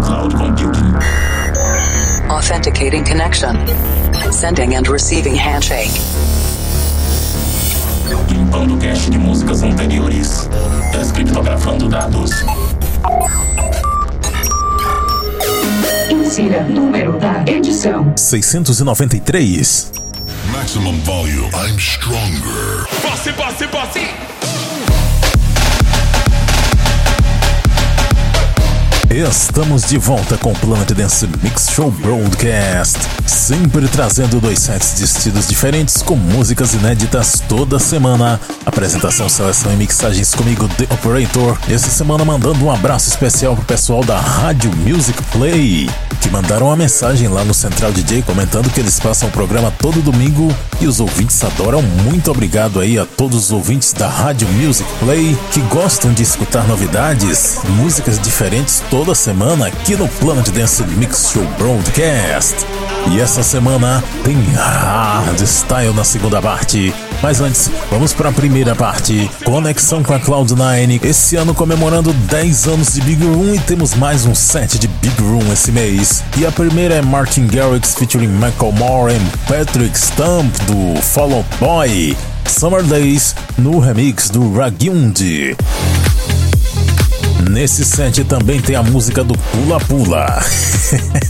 cloud computing. Authenticating connection. Sending and receiving handshake. Limpando cache de músicas anteriores. Descriptografando dados. Insira número da edição: 693. Maximum volume. I'm stronger. Passe, passe, passe! Estamos de volta com o Planet Dance Mix Show Broadcast. Sempre trazendo dois sets de estilos diferentes com músicas inéditas toda semana. Apresentação, seleção e mixagens comigo, The Operator. Essa semana mandando um abraço especial pro pessoal da Rádio Music Play, que mandaram uma mensagem lá no Central DJ comentando que eles passam o programa todo domingo e os ouvintes adoram. Muito obrigado aí a todos os ouvintes da Rádio Music Play que gostam de escutar novidades, músicas diferentes toda semana aqui no Planet Dance Mix Show Broadcast. E essa semana tem Hard Style na segunda parte. Mas antes, vamos para a primeira parte. Conexão com a Cloud9. Esse ano comemorando 10 anos de Big Room e temos mais um set de Big Room esse mês. E a primeira é Martin Garrix featuring Michael Moore e Patrick Stump do Fall Out Boy. Summer Days no remix do Ragundi. Nesse set também tem a música do Pula Pula.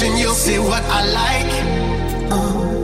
reflection, you'll see what I like. Oh,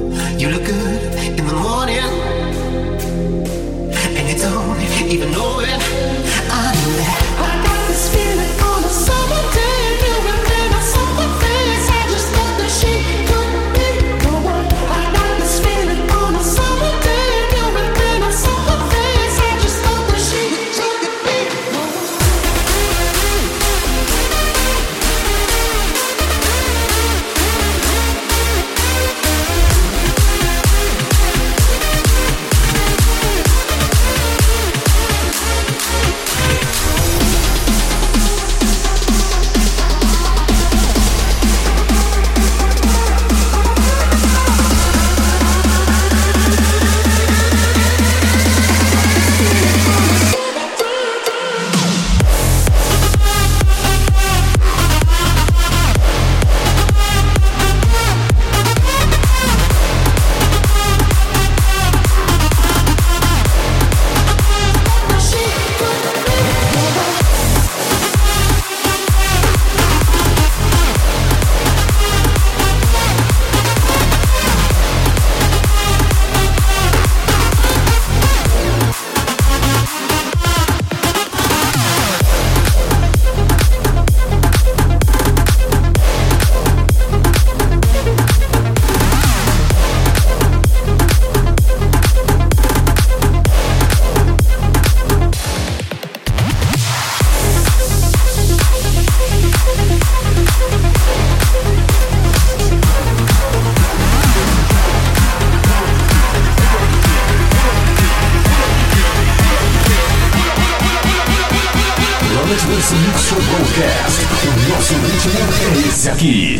Dance Mix Show Broadcast. O nosso ritmo é esse aqui.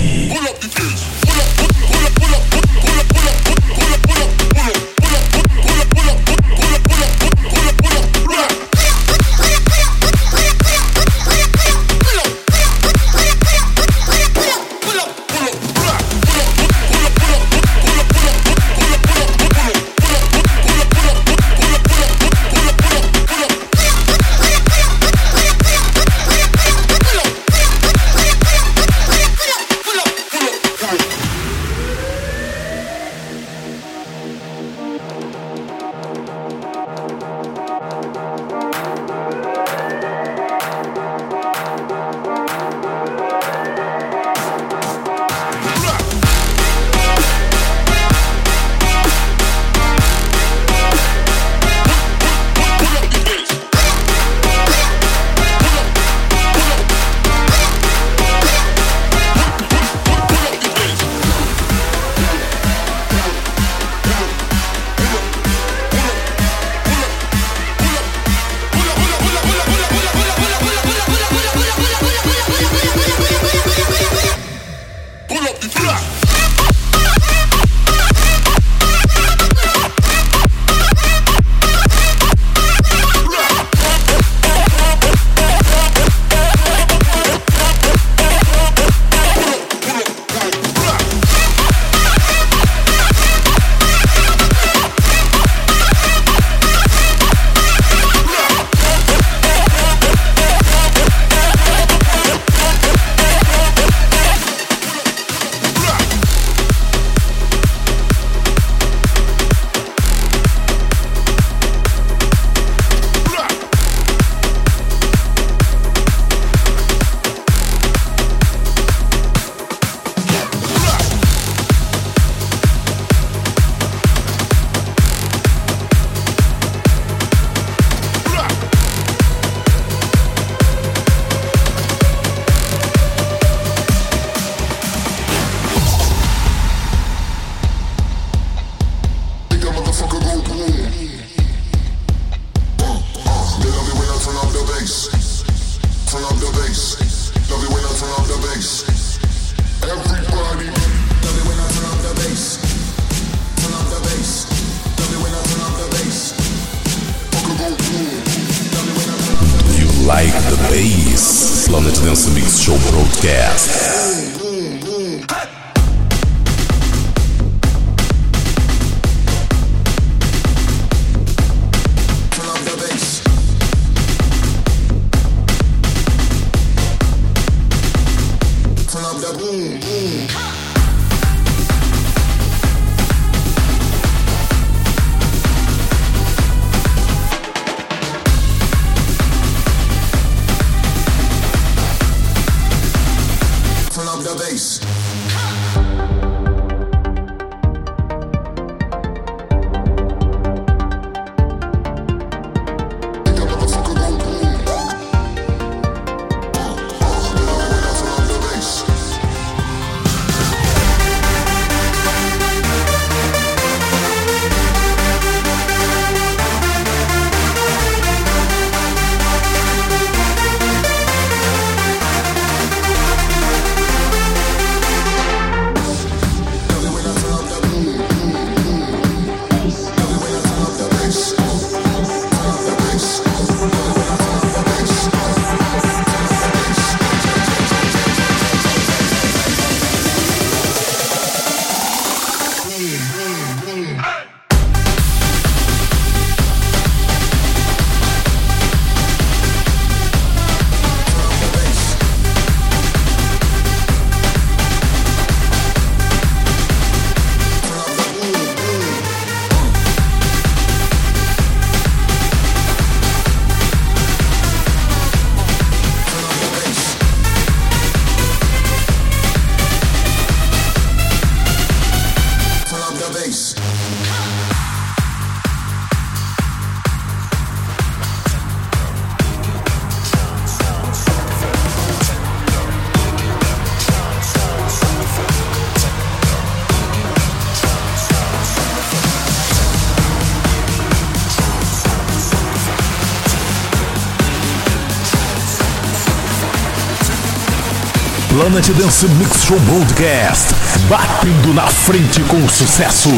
Planet Dance Mix Show Broadcast, batendo na frente com o sucesso.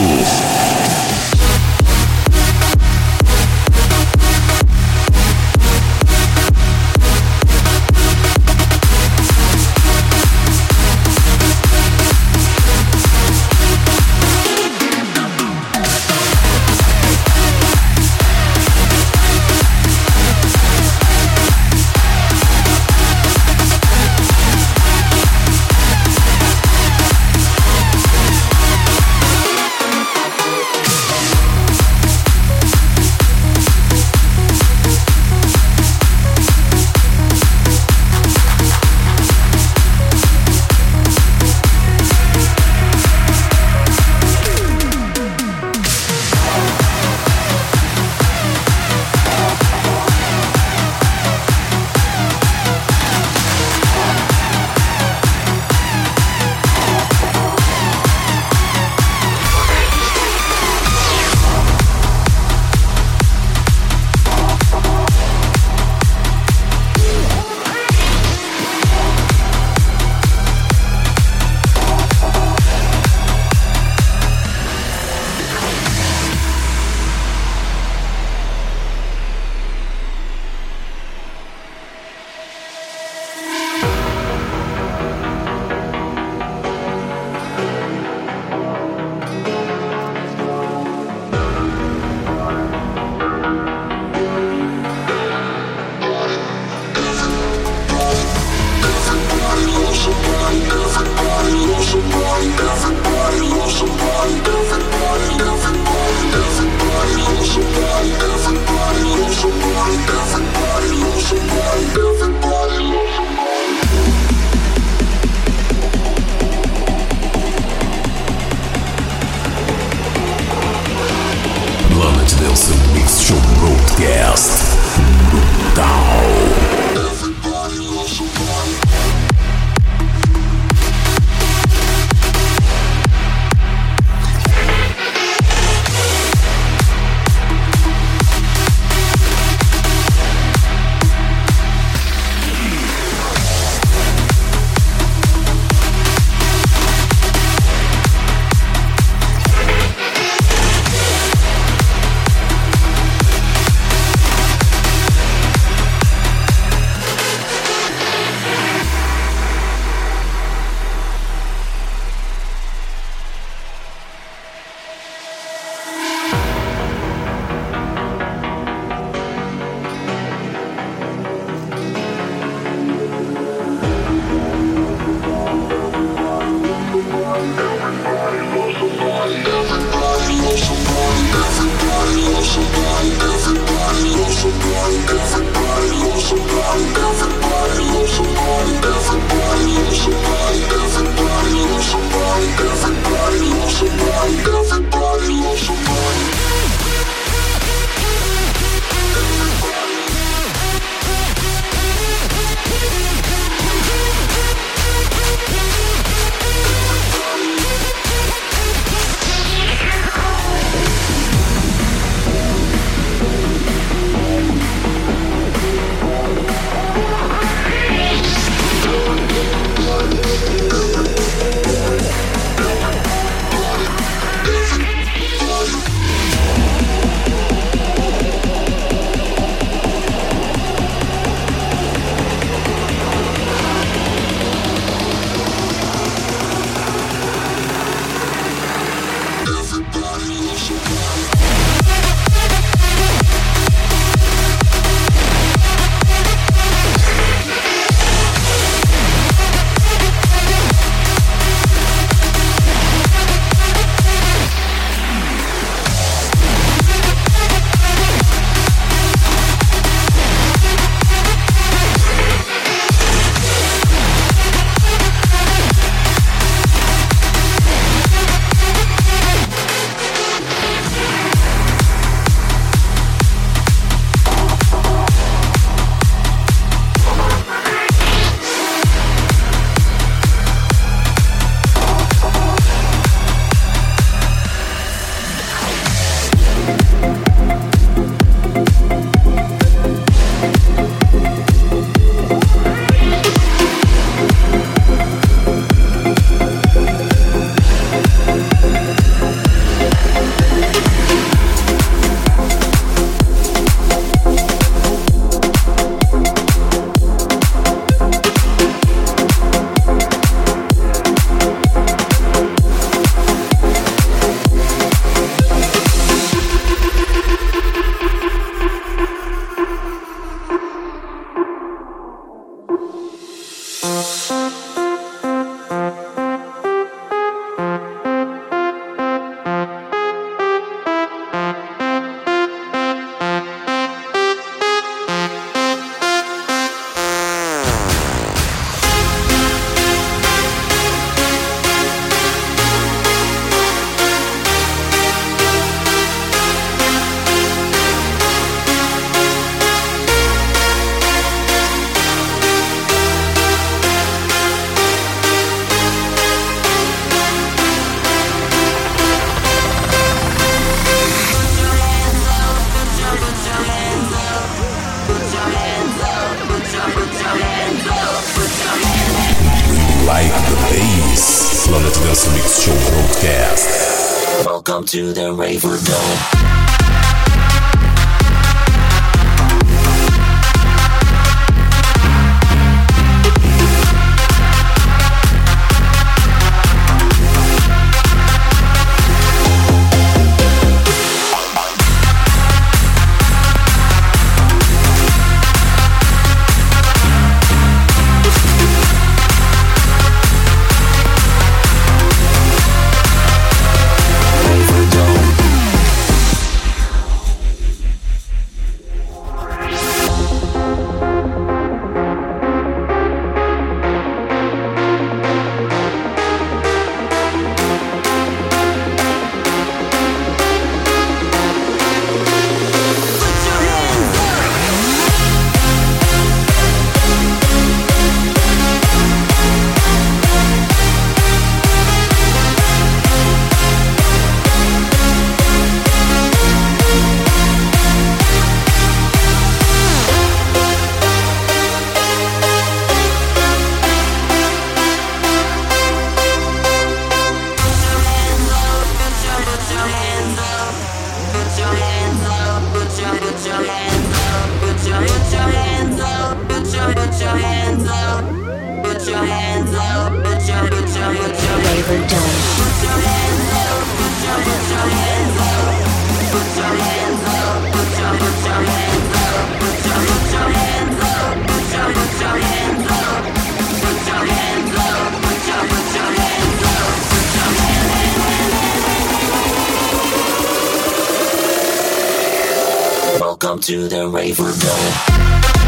To the Raver Dome. To the Raver Dome.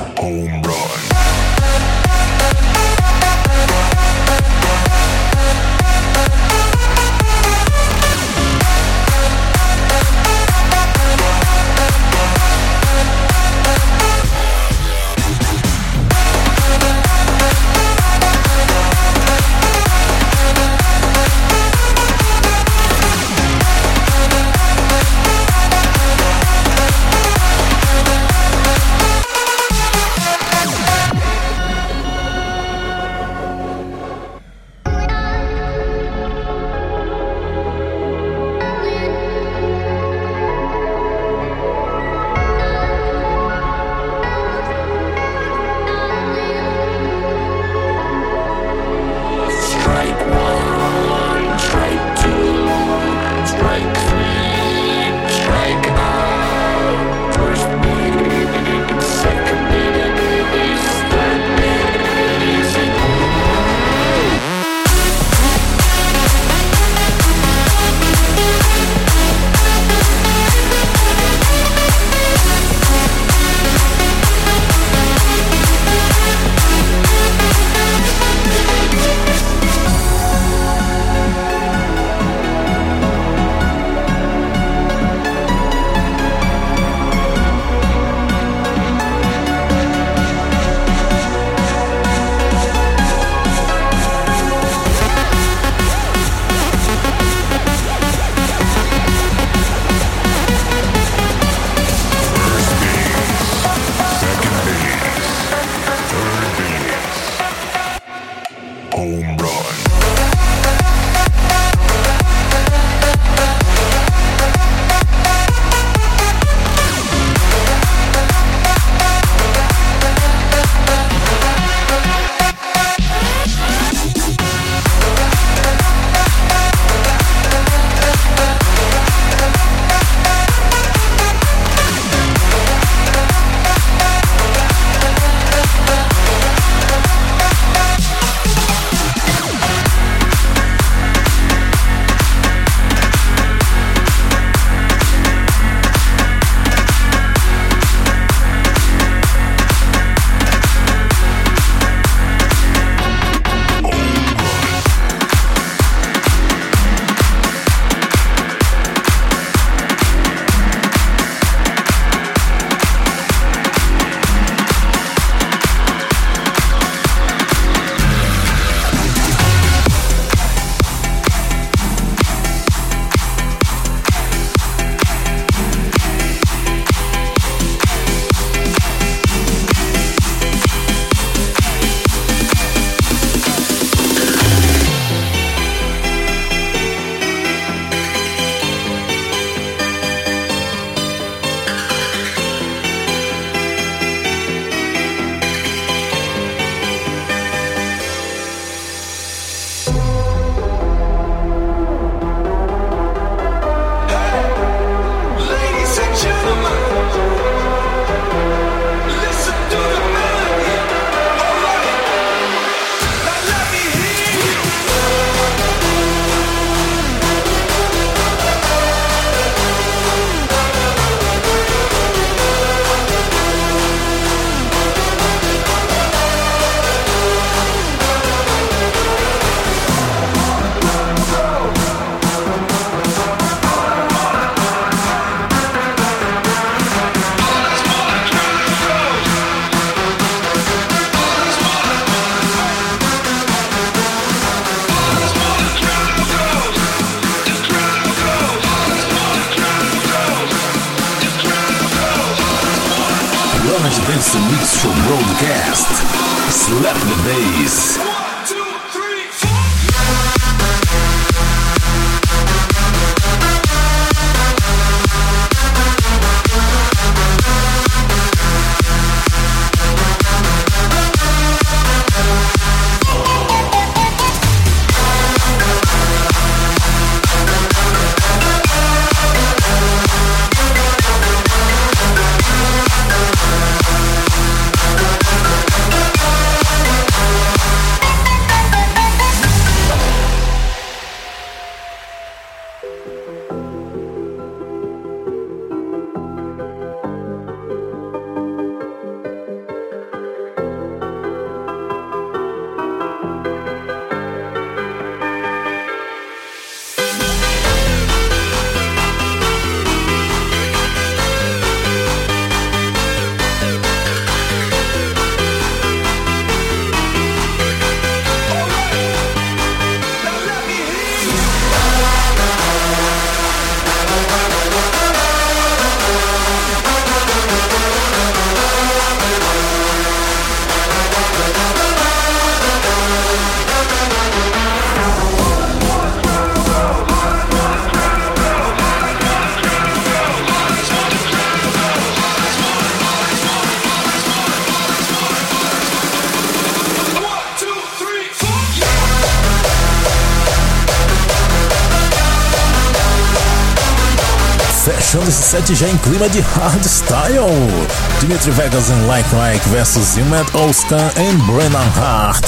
Já em clima de hardstyle. Dimitri Vegas em Like Mike vs Yumet Oscar e Brennan Hart.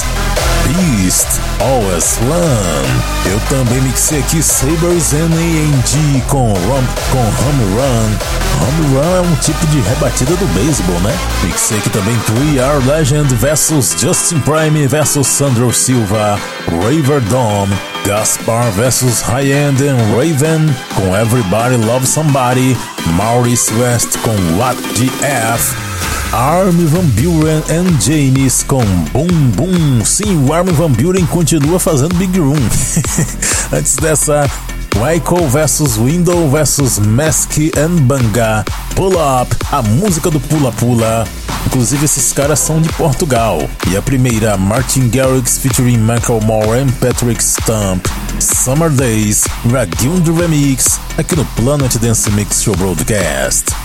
Beast, Always Run. Eu também mixei aqui Sabres N.A.N.G. com, rum, com Home Run. Home Run é um tipo de rebatida do beisebol, né? Mixei aqui também 3R Legend vs Justin Prime vs Sandro Silva. Raver Dome. Gaspar vs High End and Raven com Everybody Love Somebody, Maurice West com What GF, Armin Van Buren and James com Boom Boom. Sim, o Armin Van Buren continua fazendo Big Room. Antes dessa, Michael vs Window vs Mask and Banga, Pull Up, a música do Pula Pula. Inclusive esses caras são de Portugal. E a primeira, Martin Garrix featuring Michael Moore and Patrick Stump. Summer Days, Ragundo Remix, aqui no Planet Dance Mix Show Broadcast.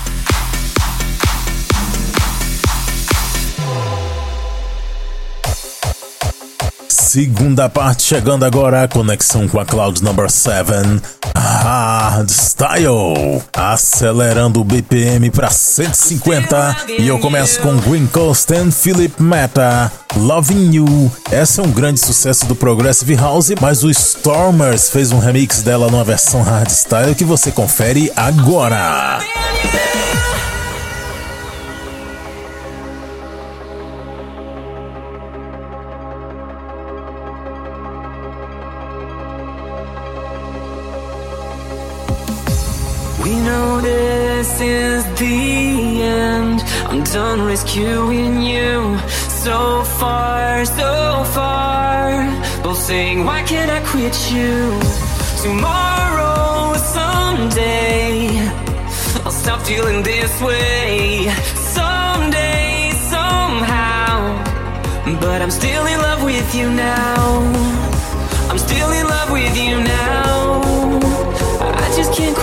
Segunda parte chegando agora, conexão com a Cloud Number 7. Hardstyle, acelerando o BPM para 150 e eu começo com Green Coast and Philip Meta, Loving You. Essa é um grande sucesso do Progressive House, mas o Stormers fez um remix dela numa versão hardstyle que você confere agora. This is the end. I'm done rescuing you. So far, so far. Both saying, Why can't I quit you? Tomorrow, someday, I'll stop feeling this way. Someday, somehow. But I'm still in love with you now. I'm still in love with you now.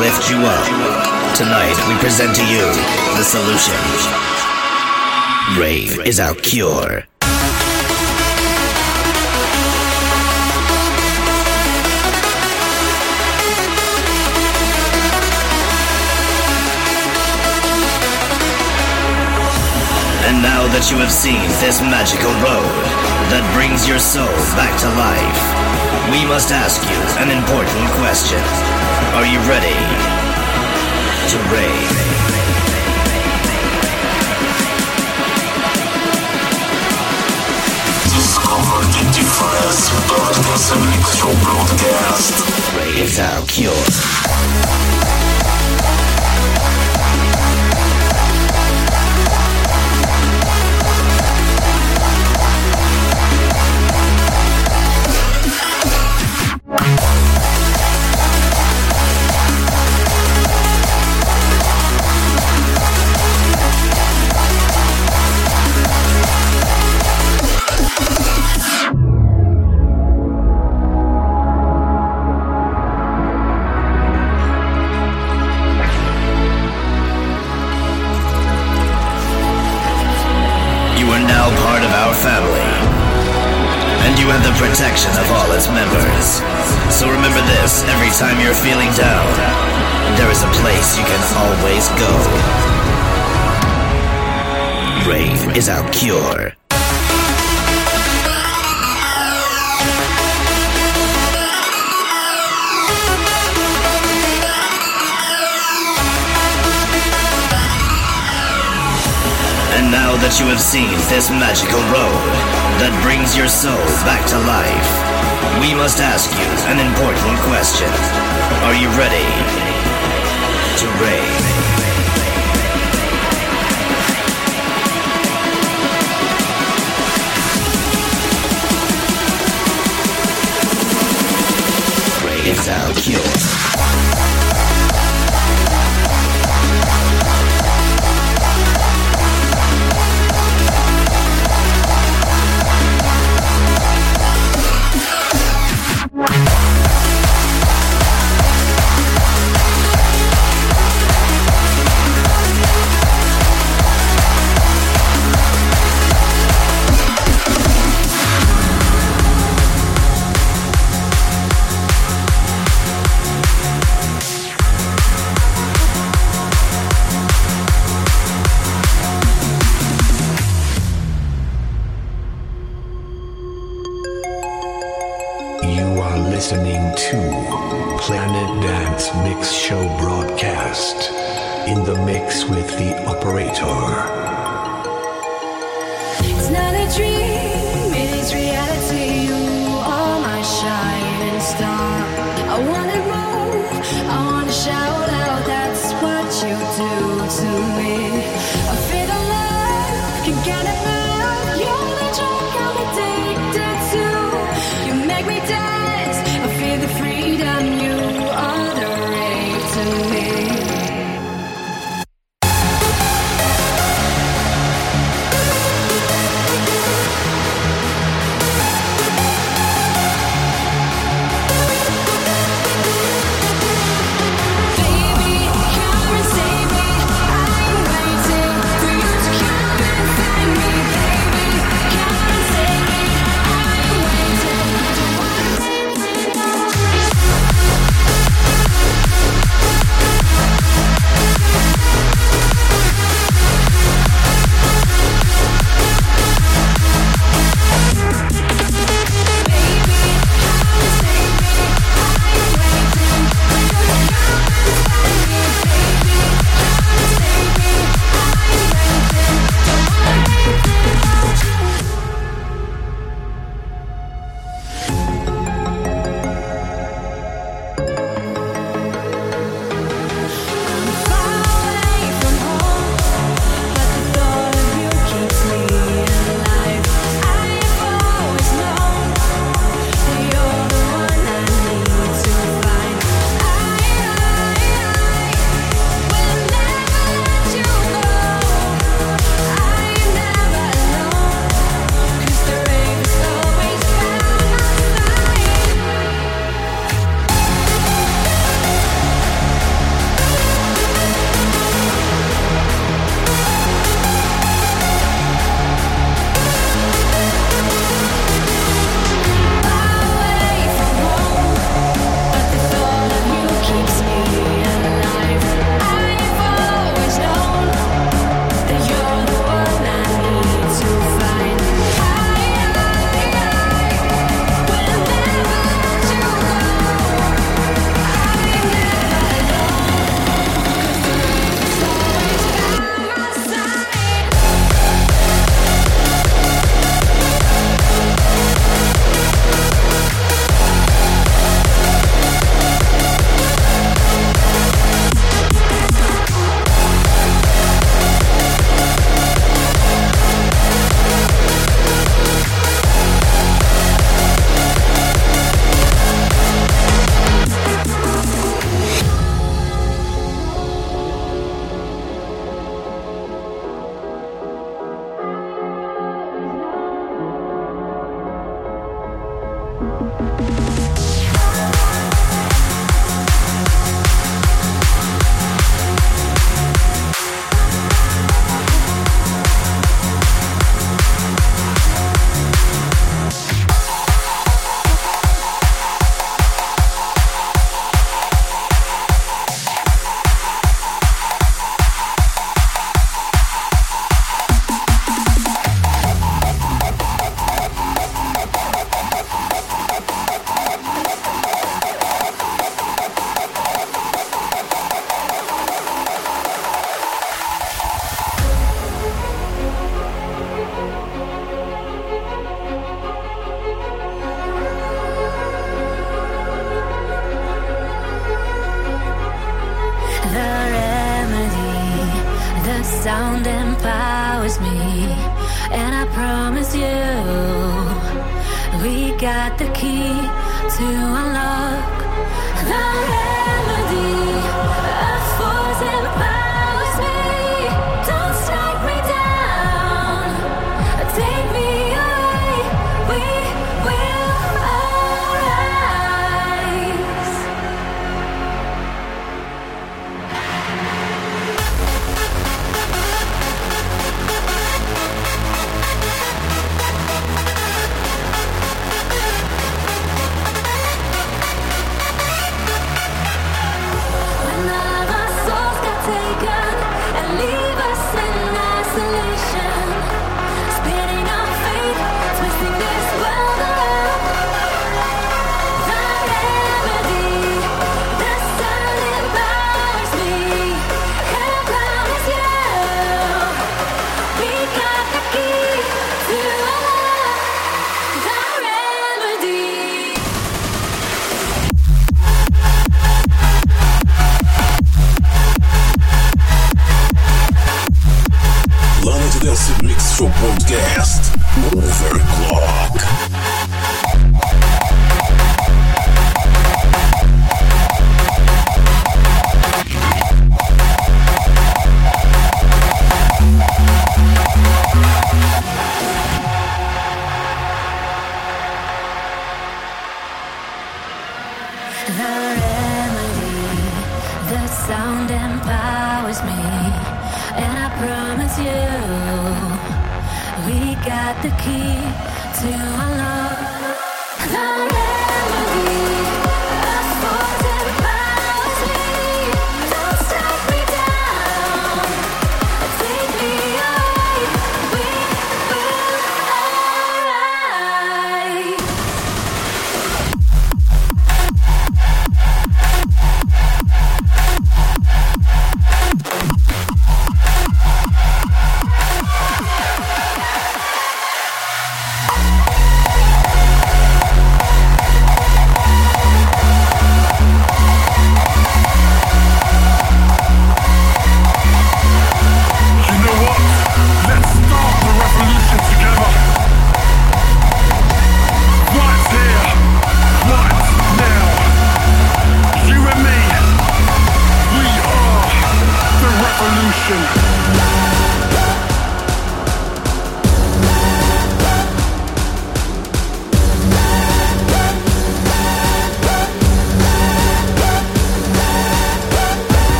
lift you up. Tonight we present to you the solution. Rave is our cure. And now that you have seen this magical road that brings your soul back to life, we must ask you an important question. Are you ready to rave? Discover the difference. Blood Cancer Mix Show Broadcast. Rave is our cure. Is our cure. And now that you have seen this magical road that brings your soul back to life, we must ask you an important question. Are you ready to rave? Is our cure.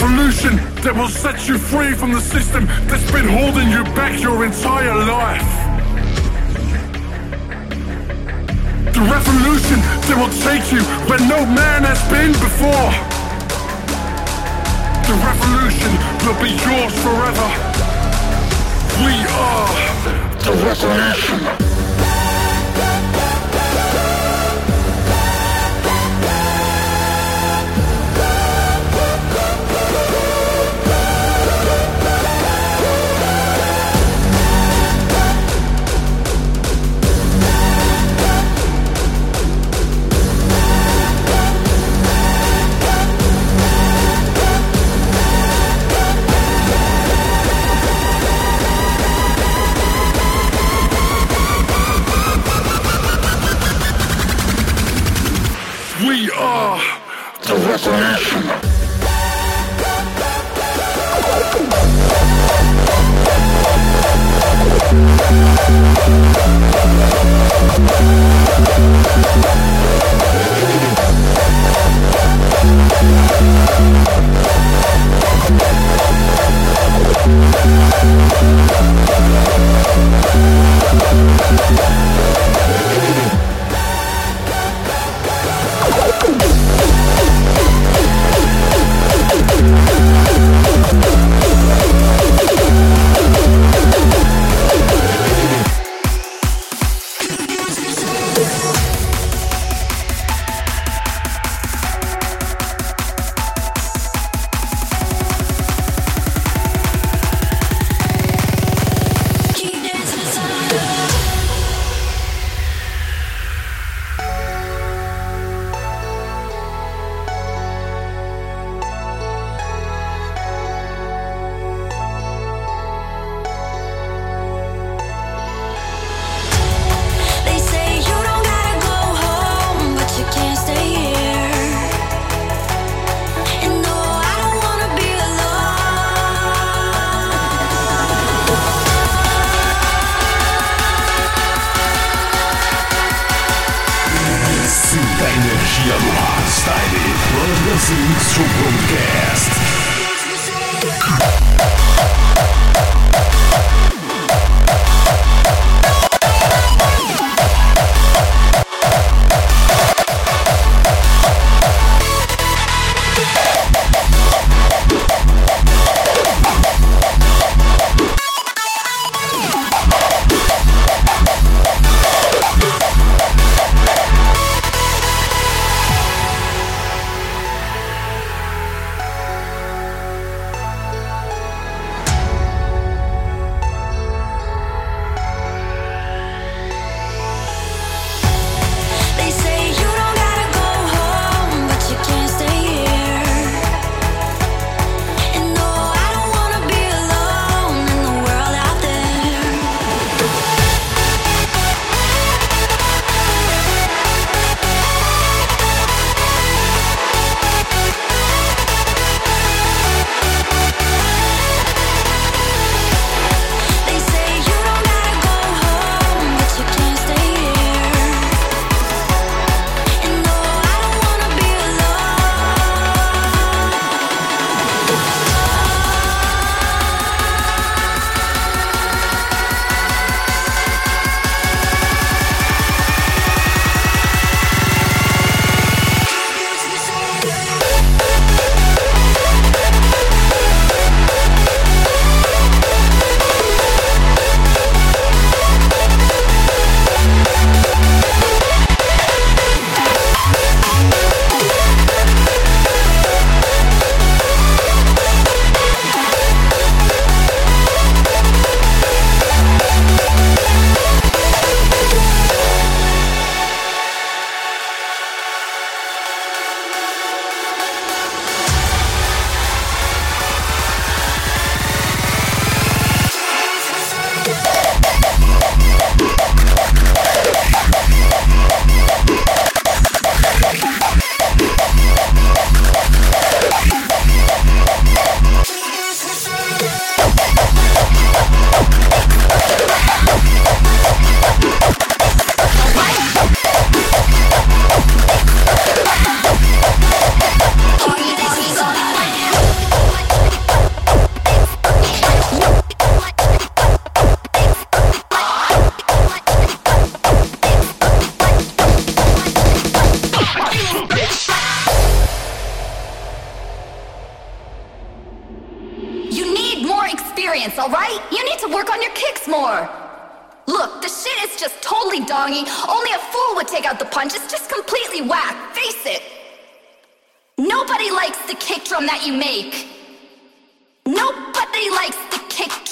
Revolution that will set you free from the system that's been holding you back your entire life. The revolution that will take you where no man has been before. The revolution will be yours forever. We are the revolution. the recreational.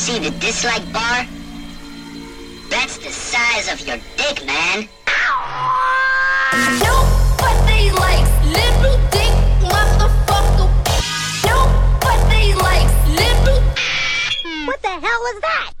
see the dislike bar? That's the size of your dick, man. Nobody likes little dick motherfucker. Nobody likes little. What the hell was that?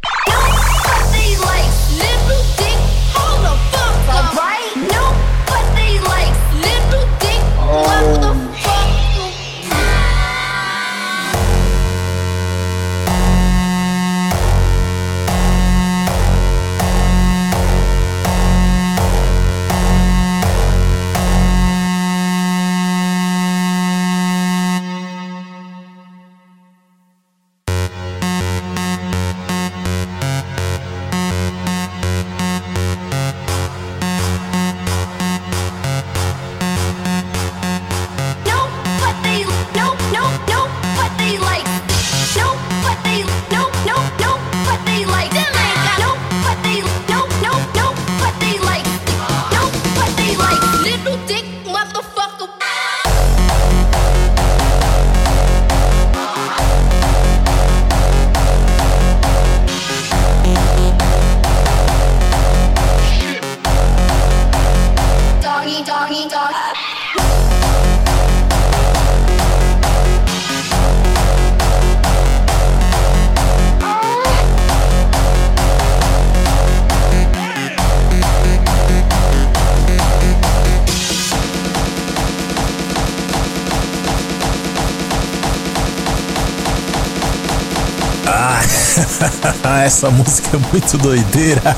Essa música é muito doideira.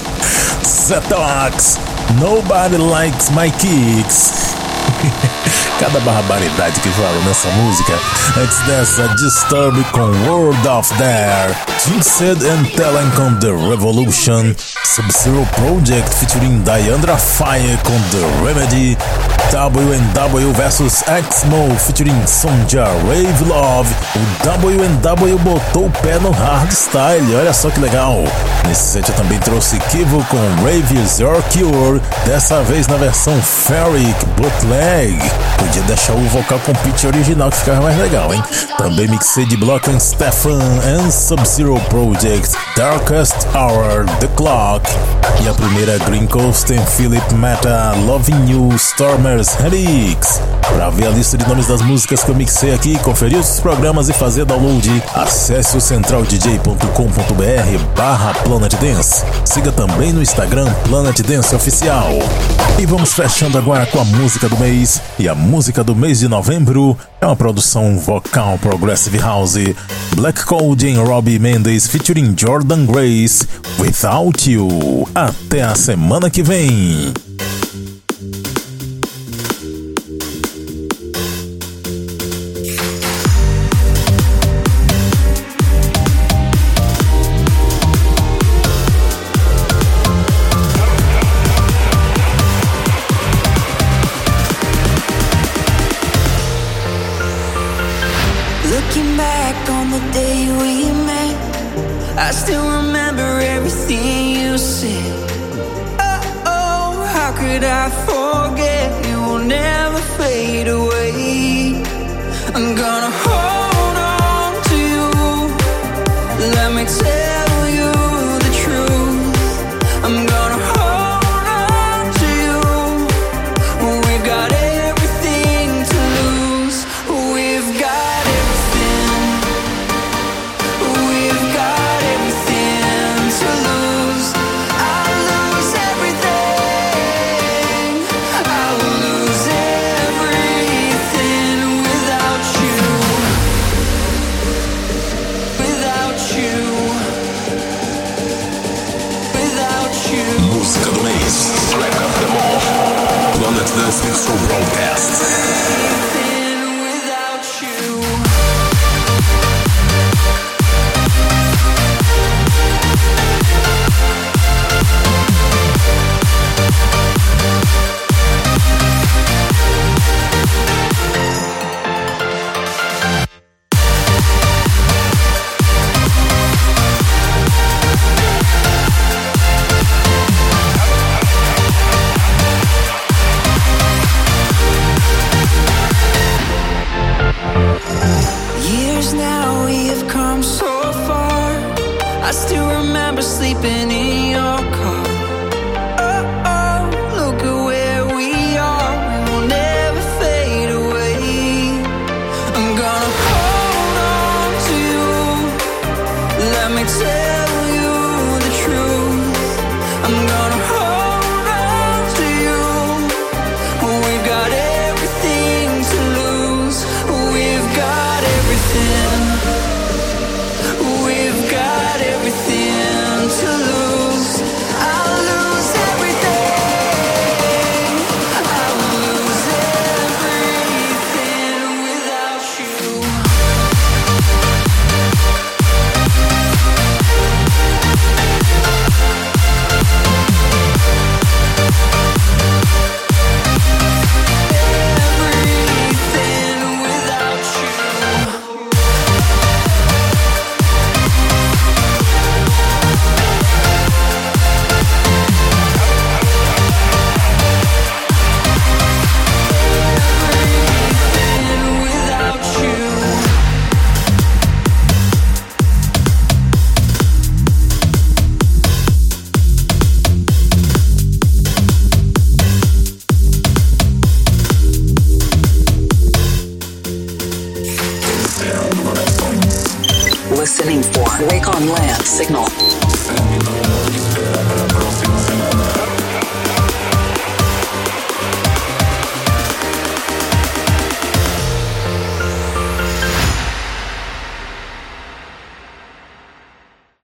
Zetox, Nobody Likes My Kicks. Cada barbaridade que fala nessa música. Antes dessa, Disturb com World of Dare. Jinxed and Talon com The Revolution. Sub-Zero Project featuring Diandra Fire com The Remedy. WNW vs Exmo featuring Sonja Rave Love. O WNW botou o pé no hardstyle, olha só que legal. Nesse set eu também trouxe Kivo com Rave Your Cure, dessa vez na versão Ferric Bootleg. Podia deixar o vocal com pitch original que ficava mais legal, hein? Também mixei de bloco em Stefan and Sub-Zero Project, Darkest Hour, The Clock. E a primeira Green Coast em Philip Meta, Loving You, Stormers Remix. Para ver a lista de nomes das músicas que eu mixei aqui, conferir os programas e fazer download, acesse o centraldj.com.br barra Planet Dance. Siga também no Instagram Planet Dance Oficial. E vamos fechando agora com a música do mês. E a música do mês de novembro é uma produção vocal Progressive House. Black Cold em Robbie Mendes featuring Jordan Grace, Without You. Até a semana que vem.